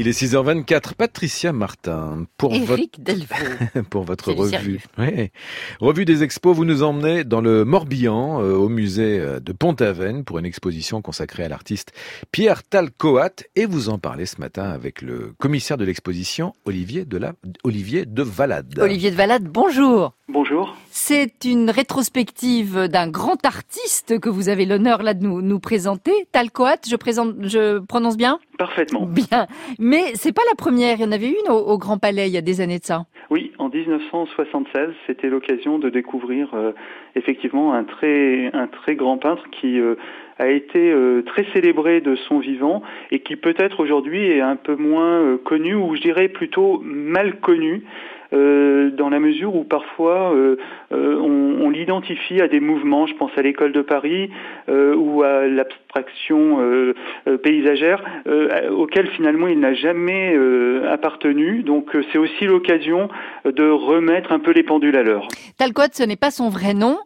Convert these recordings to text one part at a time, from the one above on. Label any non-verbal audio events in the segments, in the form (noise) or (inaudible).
Il est 6h24. Patricia Martin, pour, votre... (laughs) pour votre revue. Revue des expos, vous nous emmenez dans le Morbihan, euh, au musée euh, de Pont-Aven, pour une exposition consacrée à l'artiste Pierre Talcoat. Et vous en parlez ce matin avec le commissaire de l'exposition, Olivier de, la... Olivier de Valade. Olivier de Valade, bonjour. Bonjour. C'est une rétrospective d'un grand artiste que vous avez l'honneur là de nous, nous présenter. Talcoat, je, présente, je prononce bien? Parfaitement. Bien. Mais c'est pas la première. Il y en avait une au, Grand Palais il y a des années de ça. Oui, en 1976, c'était l'occasion de découvrir euh, effectivement un très, un très grand peintre qui euh, a été euh, très célébré de son vivant et qui peut-être aujourd'hui est un peu moins connu ou je dirais plutôt mal connu. Euh, dans la mesure où parfois euh, euh, on, on l'identifie à des mouvements, je pense à l'école de Paris ou à l'abstraction paysagère, auquel finalement il n'a jamais appartenu. Donc c'est aussi l'occasion de remettre un peu les pendules à l'heure. Talcott, ce n'est pas son vrai nom.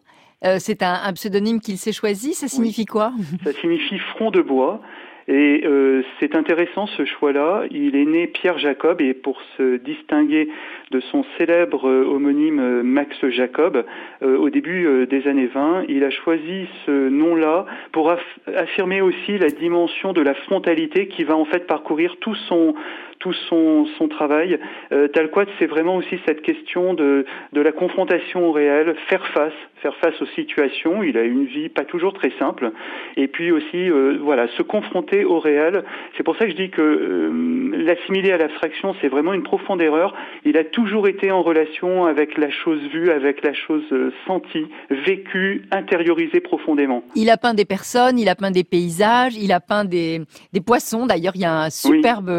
c'est un, un, pseudonyme qu'il s'est choisi. Ça signifie quoi? Ça signifie front de bois. Et euh, c'est intéressant ce choix-là. Il est né Pierre Jacob et pour se distinguer de son célèbre euh, homonyme euh, Max Jacob, au début des années 20, il a choisi ce nom-là pour affirmer aussi la dimension de la frontalité qui va en fait parcourir tout son tout son, son travail. Euh, Talquat, c'est vraiment aussi cette question de, de la confrontation au réel, faire face, faire face aux situations. Il a une vie pas toujours très simple. Et puis aussi, euh, voilà, se confronter au réel. C'est pour ça que je dis que euh, l'assimiler à l'abstraction, c'est vraiment une profonde erreur. Il a toujours été en relation avec la chose vue, avec la chose euh, sentie, vécue, intériorisée profondément. Il a peint des personnes, il a peint des paysages, il a peint des, des poissons. D'ailleurs, il y a un superbe,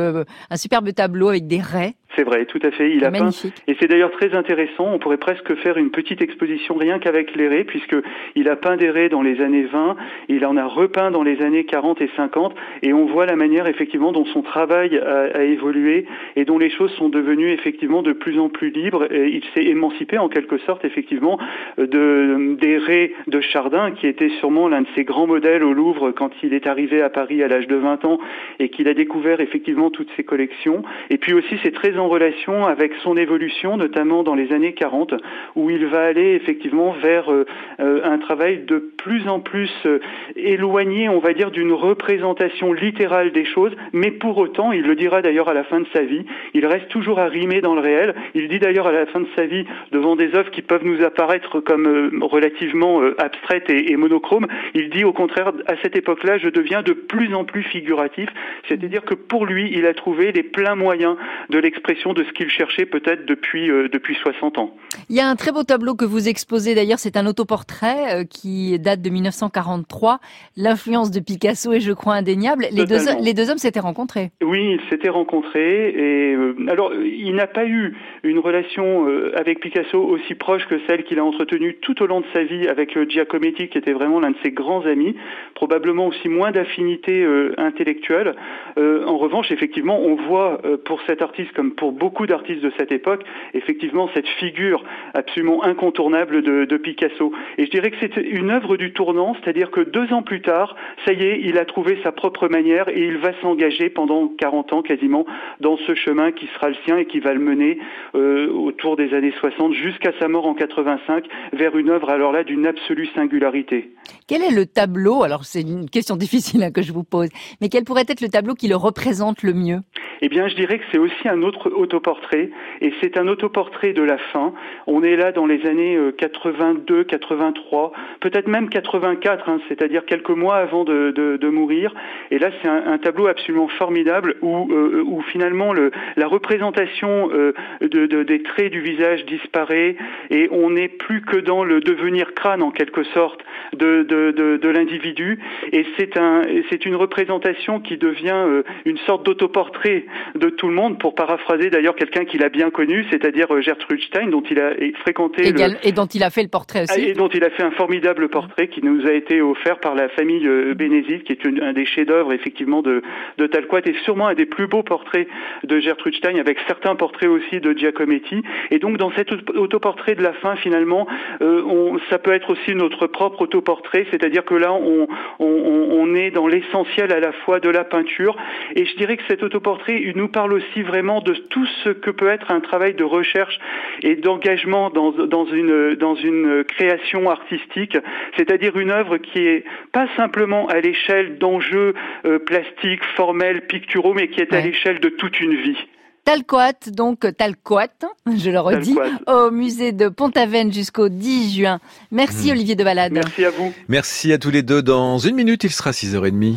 un superbe tableau avec des raies. C'est vrai, tout à fait. Il a peint. Et c'est d'ailleurs très intéressant. On pourrait presque faire une petite exposition rien qu'avec les raies, puisque il a peint des raies dans les années 20, il en a repeint dans les années 40 et 50, et on voit la manière effectivement dont son travail a, évolué et dont les choses sont devenues effectivement de plus en plus libres. Et il s'est émancipé en quelque sorte effectivement de des raies de Chardin, qui était sûrement l'un de ses grands modèles au Louvre quand il est arrivé à Paris à l'âge de 20 ans et qu'il a découvert effectivement toutes ses collections. Et puis aussi, c'est très en relation avec son évolution, notamment dans les années 40, où il va aller effectivement vers euh, euh, un travail de plus en plus euh, éloigné, on va dire, d'une représentation littérale des choses, mais pour autant, il le dira d'ailleurs à la fin de sa vie, il reste toujours à rimer dans le réel. Il dit d'ailleurs à la fin de sa vie, devant des œuvres qui peuvent nous apparaître comme relativement abstraites et, monochromes, il dit au contraire, à cette époque-là, je deviens de plus en plus figuratif, c'est-à-dire que pour lui, il a trouvé les pleins moyens de l'expression de ce qu'il cherchait peut-être depuis, euh, depuis 60 ans. Il y a un très beau tableau que vous exposez d'ailleurs, c'est un autoportrait euh, qui date de 1943. L'influence de Picasso est, je crois, indéniable. Les deux, les deux hommes s'étaient rencontrés. Oui, ils s'étaient rencontrés. Et euh, alors, il n'a pas eu une relation avec Picasso aussi proche que celle qu'il a entretenue tout au long de sa vie avec Giacometti, qui était vraiment l'un de ses grands amis. Probablement aussi moins d'affinité intellectuelle. en revanche, effectivement, on voit pour cet artiste comme pour beaucoup d'artistes de cette époque, effectivement, cette figure absolument incontournable de, de Picasso. Et je dirais que c'est une œuvre du tournant, c'est-à-dire que deux ans plus tard, ça y est, il a trouvé sa propre manière et il va s'engager pendant 40 ans quasiment dans ce chemin qui sera le sien et qui va le mener euh, autour des années 60 jusqu'à sa mort en 85 vers une œuvre alors là d'une absolue singularité. Quel est le tableau Alors c'est une question (laughs) difficile hein, que je vous pose, mais quel pourrait être le tableau qui le représente le mieux? Eh bien, je dirais que c'est aussi un autre autoportrait, et c'est un autoportrait de la fin. On est là dans les années 82, euh, 83, peut-être même 84, hein, c'est-à-dire quelques mois avant de, mourir. Et là, c'est un, tableau absolument formidable où, euh, finalement le, la représentation euh, de, des traits du visage disparaît et on n'est plus que dans le devenir crâne en quelque sorte de, l'individu. Et c'est une représentation qui devient une sorte d'autoportrait de tout le monde, pour paraphraser d'ailleurs quelqu'un qu'il a bien connu, c'est-à-dire euh, Gertrude Stein, dont il a fréquenté et dont il a fait le portrait aussi. Et dont il a fait un formidable portrait qui nous a été offert par la famille euh, Bénézit, qui est un des chefs-d'œuvre effectivement de, de Talquat et sûrement un des plus beaux portraits de Gertrude Stein, avec certains portraits aussi de Giacometti. Et donc dans cet autoportrait de la fin, finalement, euh, on, ça peut être aussi notre propre autoportrait portrait, c'est-à-dire que là, on, on, est dans l'essentiel à la fois de la peinture. Et je dirais que cet autoportrait il nous parle aussi vraiment de tout ce que peut être un travail de recherche et d'engagement dans, dans, une, dans une création artistique, c'est-à-dire une œuvre qui est pas simplement à l'échelle d'enjeux euh, plastiques, formels, picturaux, mais qui est à l'échelle de toute une vie. Talcoat, donc Talcoat, je le redis, au musée de Pont-Aven jusqu'au 10 juin. Merci hmm. Olivier de Balade. Merci à vous. Merci à tous les deux. Dans une minute, il sera 6h30.